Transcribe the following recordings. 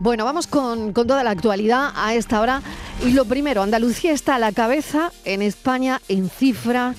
Bueno, vamos con, toda la actualidad a esta hora. Y lo primero, Andalucía está a la cabeza en España en cifra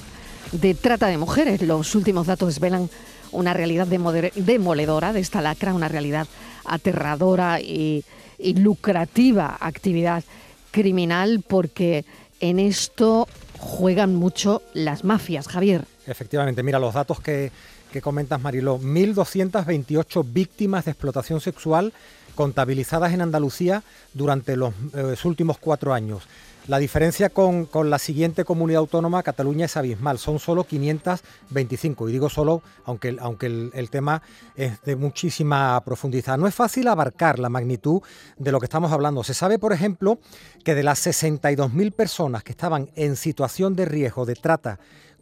de trata de mujeres. Los últimos datos desvelan una realidad demoledora de esta lacra, una realidad aterradora y, y lucrativa actividad criminal porque en esto juegan mucho las mafias, Javier. Efectivamente, mira los datos que, que comentas, Mariló. 1.228 víctimas de explotación sexual contabilizadas en Andalucía durante los, eh, últimos cuatro años. La diferencia con, la siguiente comunidad autónoma, Cataluña, es abismal. Son solo 525. Y digo solo, aunque, aunque el, tema es de muchísima profundidad. No es fácil abarcar la magnitud de lo que estamos hablando. Se sabe, por ejemplo, que de las 62.000 personas que estaban en situación de riesgo de trata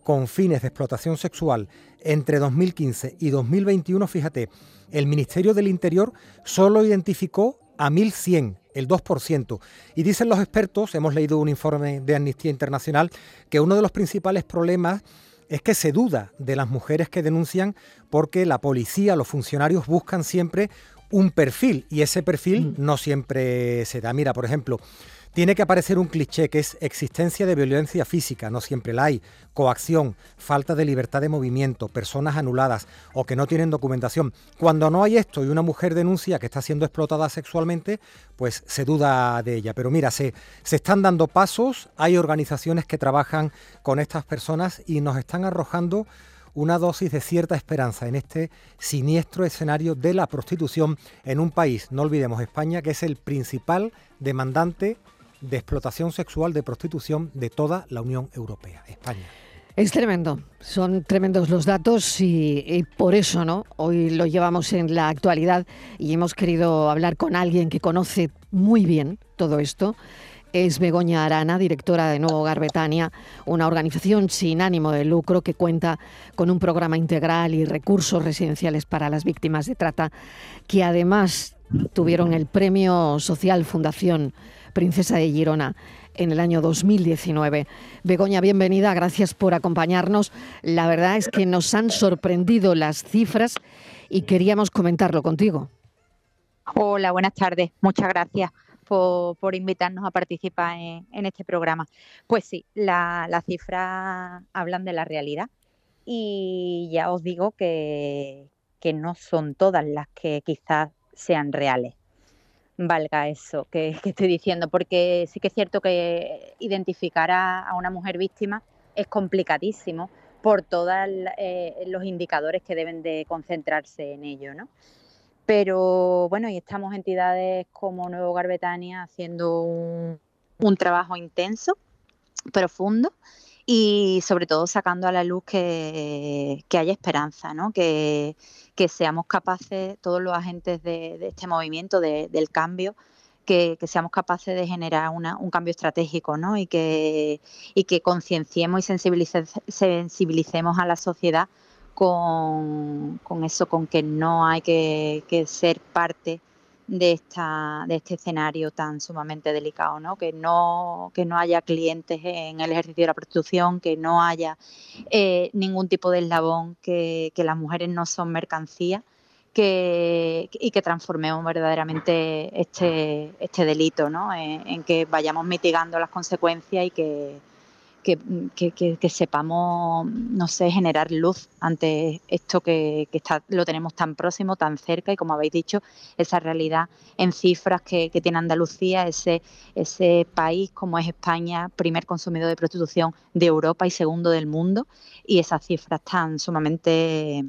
con fines de explotación sexual entre 2015 y 2021, fíjate, el Ministerio del Interior solo identificó a 1.100, el 2%. Y dicen los expertos, hemos leído un informe de Amnistía Internacional, que uno de los principales problemas es que se duda de las mujeres que denuncian porque la policía, los funcionarios buscan siempre un perfil y ese perfil mm. no siempre se da. Mira, por ejemplo, tiene que aparecer un cliché que es existencia de violencia física, no siempre la hay, coacción, falta de libertad de movimiento, personas anuladas o que no tienen documentación. Cuando no hay esto y una mujer denuncia que está siendo explotada sexualmente, pues se duda de ella. Pero mira, se, se están dando pasos, hay organizaciones que trabajan con estas personas y nos están arrojando una dosis de cierta esperanza en este siniestro escenario de la prostitución en un país, no olvidemos España, que es el principal demandante de explotación sexual, de prostitución de toda la Unión Europea, España. Es tremendo, son tremendos los datos y, por eso ¿no? hoy lo llevamos en la actualidad y hemos querido hablar con alguien que conoce muy bien todo esto. Es Begoña Arana, directora de Nuevo Hogar Betania, una organización sin ánimo de lucro que cuenta con un programa integral y recursos residenciales para las víctimas de trata, que además tuvieron el Premio Social Fundación Princesa de Girona en el año 2019. Begoña, bienvenida, gracias por acompañarnos. La verdad es que nos han sorprendido las cifras y queríamos comentarlo contigo. Hola, buenas tardes. Muchas gracias por, invitarnos a participar en, este programa. Pues sí, las cifras hablan de la realidad y ya os digo que, que no son todas las que quizás sean reales valga eso que, estoy diciendo, porque sí que es cierto que identificar a, una mujer víctima es complicadísimo por todos eh, los indicadores que deben de concentrarse en ello, ¿no? Pero bueno, y estamos entidades como Nuevo Garbetania haciendo un, trabajo intenso, profundo, y sobre todo sacando a la luz que, haya esperanza, ¿no? que, seamos capaces, todos los agentes de, este movimiento, del cambio, que, seamos capaces de generar un cambio estratégico ¿no? y que, y que concienciemos y sensibilicemos a la sociedad con, eso, con que no hay que, que ser parte de, esta, de este escenario tan sumamente delicado, ¿no? Que, no, que no haya clientes en el ejercicio de la prostitución, que no haya eh, ningún tipo de eslabón, que, que, las mujeres no son mercancía que, y que transformemos verdaderamente este, este delito, ¿no? en que vayamos mitigando las consecuencias y que, que, sepamos, no sé, generar luz ante esto que, está, lo tenemos tan próximo, tan cerca y como habéis dicho, esa realidad en cifras que, tiene Andalucía, ese, ese país como es España, primer consumidor de prostitución de Europa y segundo del mundo, y esas cifras tan sumamente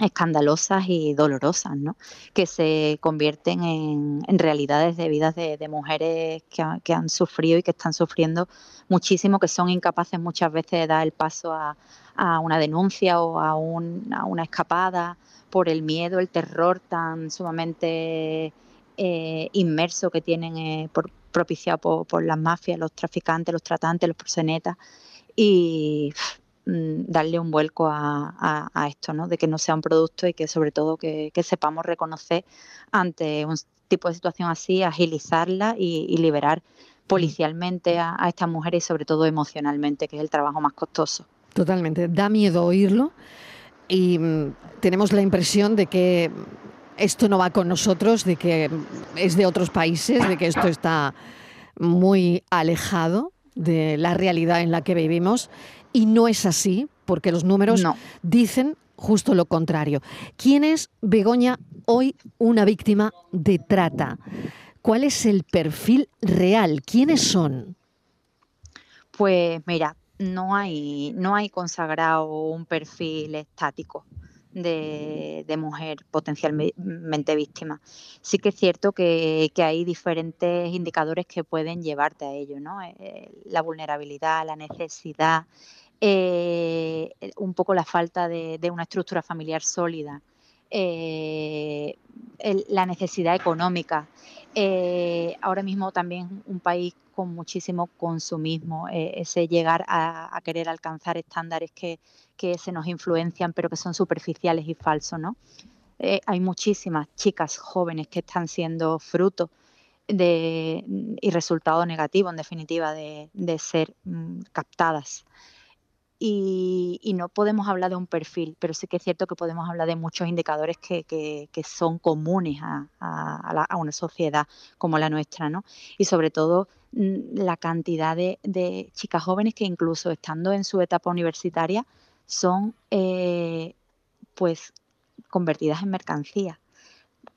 escandalosas y dolorosas, ¿no? que se convierten en, realidades de vidas de, mujeres que, han sufrido y que están sufriendo muchísimo, que son incapaces muchas veces de dar el paso a, una denuncia o a, una escapada por el miedo, el terror tan sumamente eh, inmerso que tienen eh, propiciado por, por, las mafias, los traficantes, los tratantes, los prosenetas. Y darle un vuelco a, esto, ¿no? de que no sea un producto y que sobre todo que, sepamos reconocer ante un tipo de situación así, agilizarla y, liberar policialmente a, estas mujeres y sobre todo emocionalmente, que es el trabajo más costoso. Totalmente, da miedo oírlo y mm, tenemos la impresión de que esto no va con nosotros, de que es de otros países, de que esto está muy alejado de la realidad en la que vivimos y no es así, porque los números dicen justo lo contrario. ¿Quién es Begoña hoy una víctima de trata? ¿Cuál es el perfil real? ¿Quiénes son? Pues mira, no hay, no hay consagrado un perfil estático de, mujer potencialmente víctima. Sí que es cierto que, hay diferentes indicadores que pueden llevarte a ello, ¿no? Eh, la vulnerabilidad, la necesidad, eh, un poco la falta de, una estructura familiar sólida, eh, la necesidad económica. ahora mismo también un país con muchísimo consumismo, ese llegar a, querer alcanzar estándares que, se nos influencian, pero que son superficiales y falsos, ¿no? Eh, hay muchísimas chicas jóvenes que están siendo fruto y resultado negativo, en definitiva, de, ser mm, captadas. Y, no podemos hablar de un perfil, pero sí que es cierto que podemos hablar de muchos indicadores que, son comunes a, una sociedad como la nuestra, ¿no? Y sobre todo mm, la cantidad de, de chicas jóvenes que incluso estando en su etapa universitaria son eh, pues convertidas en mercancía.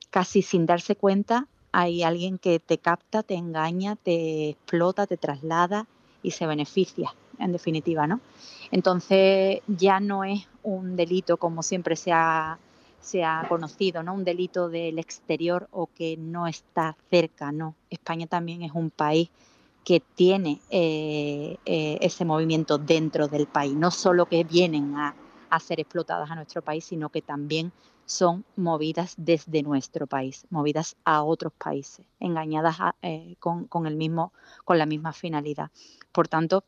Casi sin darse cuenta hay alguien que te capta, te engaña, te explota, te traslada y se beneficia, en definitiva, ¿no? Entonces ya no es un delito como siempre se ha, se ha conocido, ¿no? Un delito del exterior o que no está cerca, ¿no? España también es un país que tiene eh, eh, ese movimiento dentro del país, no solo que vienen a, ser explotadas a nuestro país, sino que también son movidas desde nuestro país, movidas a otros países, engañadas eh, con, con, el mismo, con la misma finalidad. Por tanto,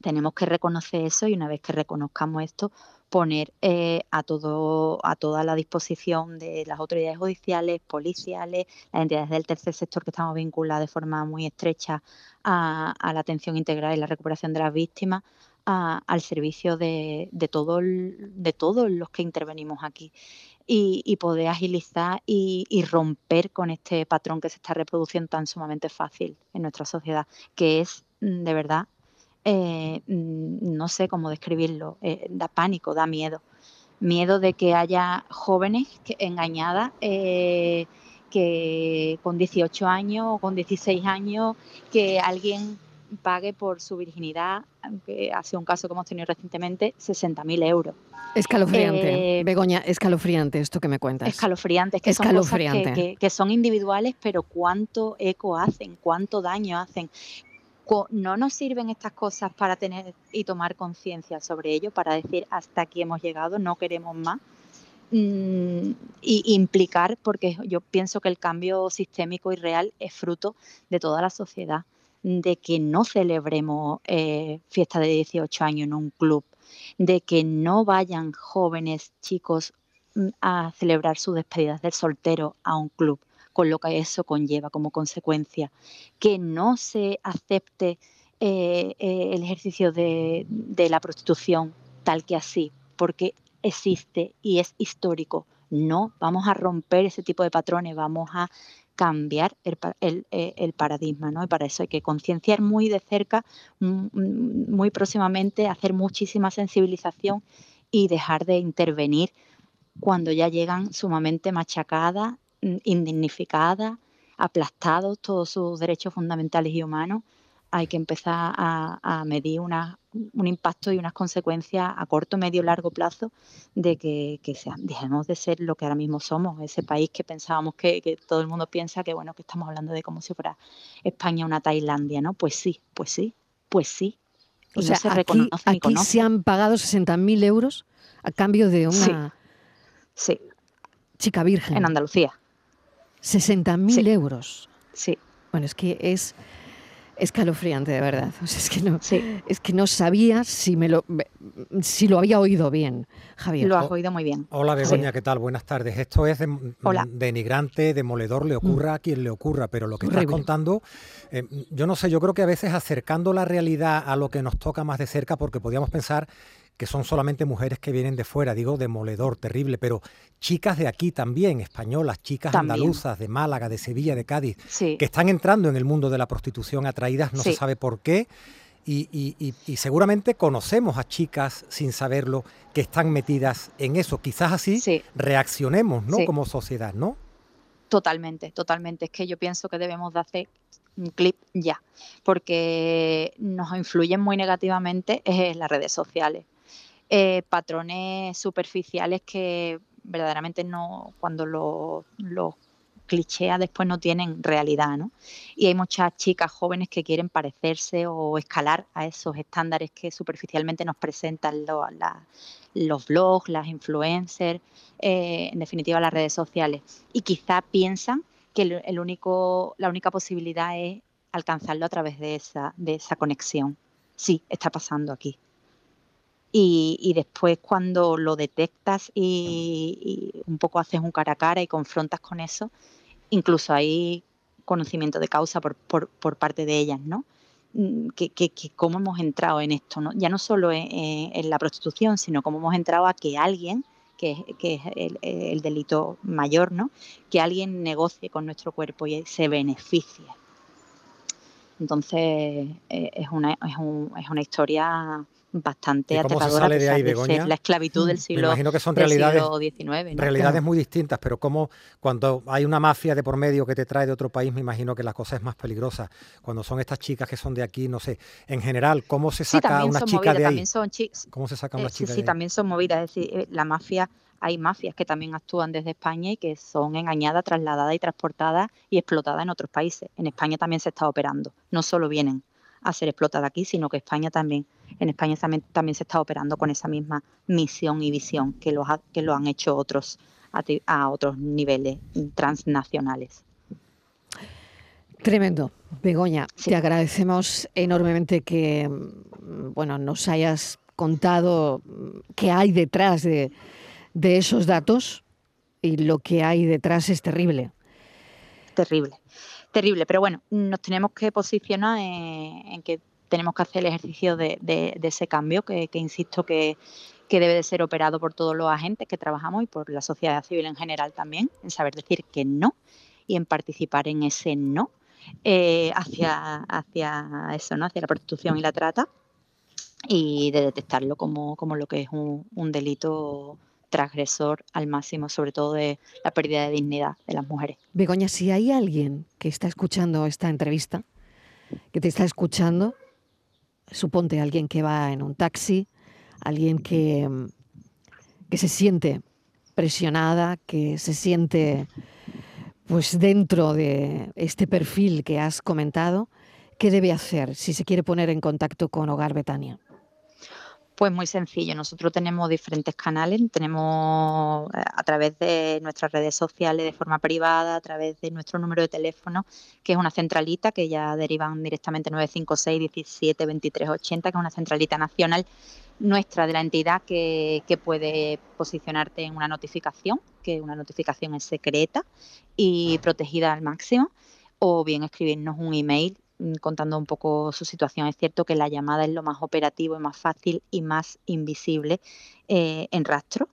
tenemos que reconocer eso y una vez que reconozcamos esto, poner eh, a todo a toda la disposición de las autoridades judiciales, policiales, las entidades del tercer sector que estamos vinculadas de forma muy estrecha a, la atención integral y la recuperación de las víctimas, al servicio de, de, de todos los que intervenimos aquí. Y, poder agilizar y, y, romper con este patrón que se está reproduciendo tan sumamente fácil en nuestra sociedad, que es mm, de verdad eh, no sé cómo describirlo, eh, da pánico, da miedo. Miedo de que haya jóvenes que, engañadas eh, que con 18 años o con 16 años, que alguien pague por su virginidad, que ha sido un caso que hemos tenido recientemente, 60.000 euros. Escalofriante, Begoña, escalofriante esto que me cuentas. Escalofriantes, que son cosas que, son individuales, pero cuánto eco hacen, cuánto daño hacen, no nos sirven estas cosas para tener y tomar conciencia sobre ello, para decir hasta aquí hemos llegado, no queremos más. Mm, y implicar, porque yo pienso que el cambio sistémico y real es fruto de toda la sociedad, de que no celebremos eh, fiesta de 18 años en un club, de que no vayan jóvenes chicos mm, a celebrar sus despedidas del soltero a un club, con lo que eso conlleva como consecuencia, que no se acepte eh, eh, el ejercicio de, la prostitución tal que así, porque existe y es histórico. No, vamos a romper ese tipo de patrones, vamos a cambiar el, eh, paradigma, ¿no? Y para eso hay que concienciar muy de cerca, muy próximamente, hacer muchísima sensibilización y dejar de intervenir cuando ya llegan sumamente machacadas indignificadas, aplastados todos sus derechos fundamentales y humanos, hay que empezar a, medir un impacto y unas consecuencias a corto, medio, largo plazo de que, que dejemos de ser lo que ahora mismo somos, ese país que pensábamos que, todo el mundo piensa que bueno que estamos hablando de como si fuera España una Tailandia, ¿no? Pues sí, pues sí, pues sí. o sea, se aquí, aquí se han pagado 60.000 euros a cambio de una sí. chica virgen. En Andalucía. 60.000 euros. Sí. Bueno, es que es escalofriante, de verdad. es, que no, es que no sabía si, me lo, si lo había oído bien, Javier. Lo has oído muy bien. Hola, Begoña, ¿qué tal? Buenas tardes. Esto es denigrante, demoledor, le ocurra a quien le ocurra, pero lo que estás contando, eh, yo no sé, yo creo que a veces acercando la realidad a lo que nos toca más de cerca, porque podríamos pensar que son solamente mujeres que vienen de fuera, digo demoledor, terrible, pero chicas de aquí también, españolas, chicas andaluzas, de Málaga, de Sevilla, de Cádiz, que están entrando en el mundo de la prostitución atraídas, no se sabe por qué, y, seguramente conocemos a chicas sin saberlo que están metidas en eso. Quizás así reaccionemos, ¿no? Como sociedad, ¿no? Totalmente, totalmente. Es que yo pienso que debemos de hacer un clip ya, porque nos influyen muy negativamente en las redes sociales. Eh, patrones superficiales que verdaderamente no, cuando los clichés después no tienen realidad, ¿no? Y hay muchas chicas jóvenes que quieren parecerse o escalar a esos estándares que superficialmente nos presentan los blogs, las influencers, eh, en definitiva las redes sociales. Y quizá piensan que el, único, la única posibilidad es alcanzarlo a través de esa, de esa conexión. Sí, está pasando aquí. Y, después cuando lo detectas y, y, un poco haces un cara a cara y confrontas con eso, incluso hay conocimiento de causa por, por, parte de ellas, ¿no? Mm, que, que, cómo hemos entrado en esto, ¿no? ya no solo en, la prostitución, sino cómo hemos entrado a que alguien, que, que es el, delito mayor, ¿no? que alguien negocie con nuestro cuerpo y se beneficie. Entonces, eh, es, una, es, un, es una historia bastante aterradora de ahí, la esclavitud del siglo, Me imagino que son realidades, XIX. Realidades muy distintas, pero como cuando hay una mafia de por medio que te trae de otro país, me imagino que la cosa es más peligrosa. Cuando son estas chicas que son de aquí, no sé, en general, ¿cómo se saca una chica de ahí? ¿Cómo se saca una eh, chica sí, también son movidas. Es decir, eh, la mafia hay mafias que también actúan desde España y que son engañadas, trasladadas y transportadas y explotadas en otros países. En España también se está operando, no solo vienen a ser explotada aquí, sino que España también, en España también, también se está operando con esa misma misión y visión que lo, que lo han hecho otros a, otros niveles transnacionales. Tremendo. Begoña, te agradecemos enormemente que bueno, nos hayas contado qué hay detrás de, de esos datos y lo que hay detrás es terrible. Terrible terrible. Pero bueno, nos tenemos que posicionar en, que tenemos que hacer el ejercicio de, ese cambio, que, insisto que, debe de ser operado por todos los agentes que trabajamos y por la sociedad civil en general también, en saber decir que no y en participar en ese no eh, hacia, hacia eso, ¿no? hacia la prostitución y la trata y de detectarlo como, lo que es un delito transgresor al máximo, sobre todo de la pérdida de dignidad de las mujeres. Begoña, si hay alguien que está escuchando esta entrevista, que te está escuchando, suponte alguien que va en un taxi, alguien que, que se siente presionada, que se siente pues dentro de este perfil que has comentado, ¿qué debe hacer si se quiere poner en contacto con Hogar Betania? Pues muy sencillo, nosotros tenemos diferentes canales, tenemos eh, a través de nuestras redes sociales de forma privada, a través de nuestro número de teléfono, que es una centralita que ya derivan directamente 956 17 23 80, que es una centralita nacional nuestra de la entidad que, que puede posicionarte en una notificación, que una notificación es secreta y protegida al máximo, o bien escribirnos un email contando un poco su situación. Es cierto que la llamada es lo más operativo y más fácil y más invisible eh, en rastro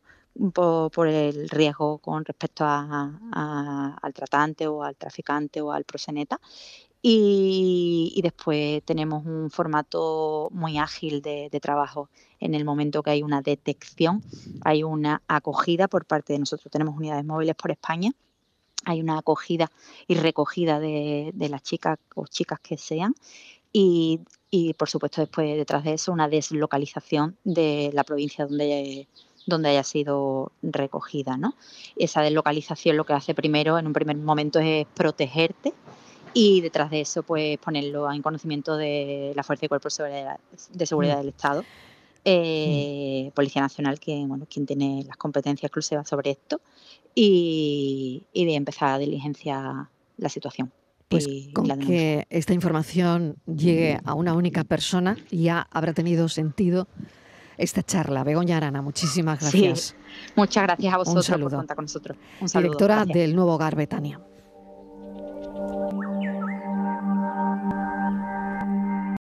por, el riesgo con respecto al tratante o al traficante o al proseneta. Y, después tenemos un formato muy ágil de, trabajo. En el momento que hay una detección, hay una acogida por parte de nosotros. Tenemos unidades móviles por España hay una acogida y recogida de, las chicas o chicas que sean y, por supuesto después detrás de eso una deslocalización de la provincia donde donde haya sido recogida, ¿no? Esa deslocalización lo que hace primero, en un primer momento, es protegerte y detrás de eso, pues ponerlo en conocimiento de la Fuerza y Cuerpo de Seguridad mm. del Estado, eh, mm. Policía Nacional, que bueno, quien tiene las competencias exclusivas sobre esto, y, de empezar a diligenciar la situación. Pues con que esta información llegue a una única persona, ya habrá tenido sentido esta charla. Begoña Arana, muchísimas gracias. muchas gracias a vosotros por contar con nosotros. Directora del Nuevo Hogar Betania.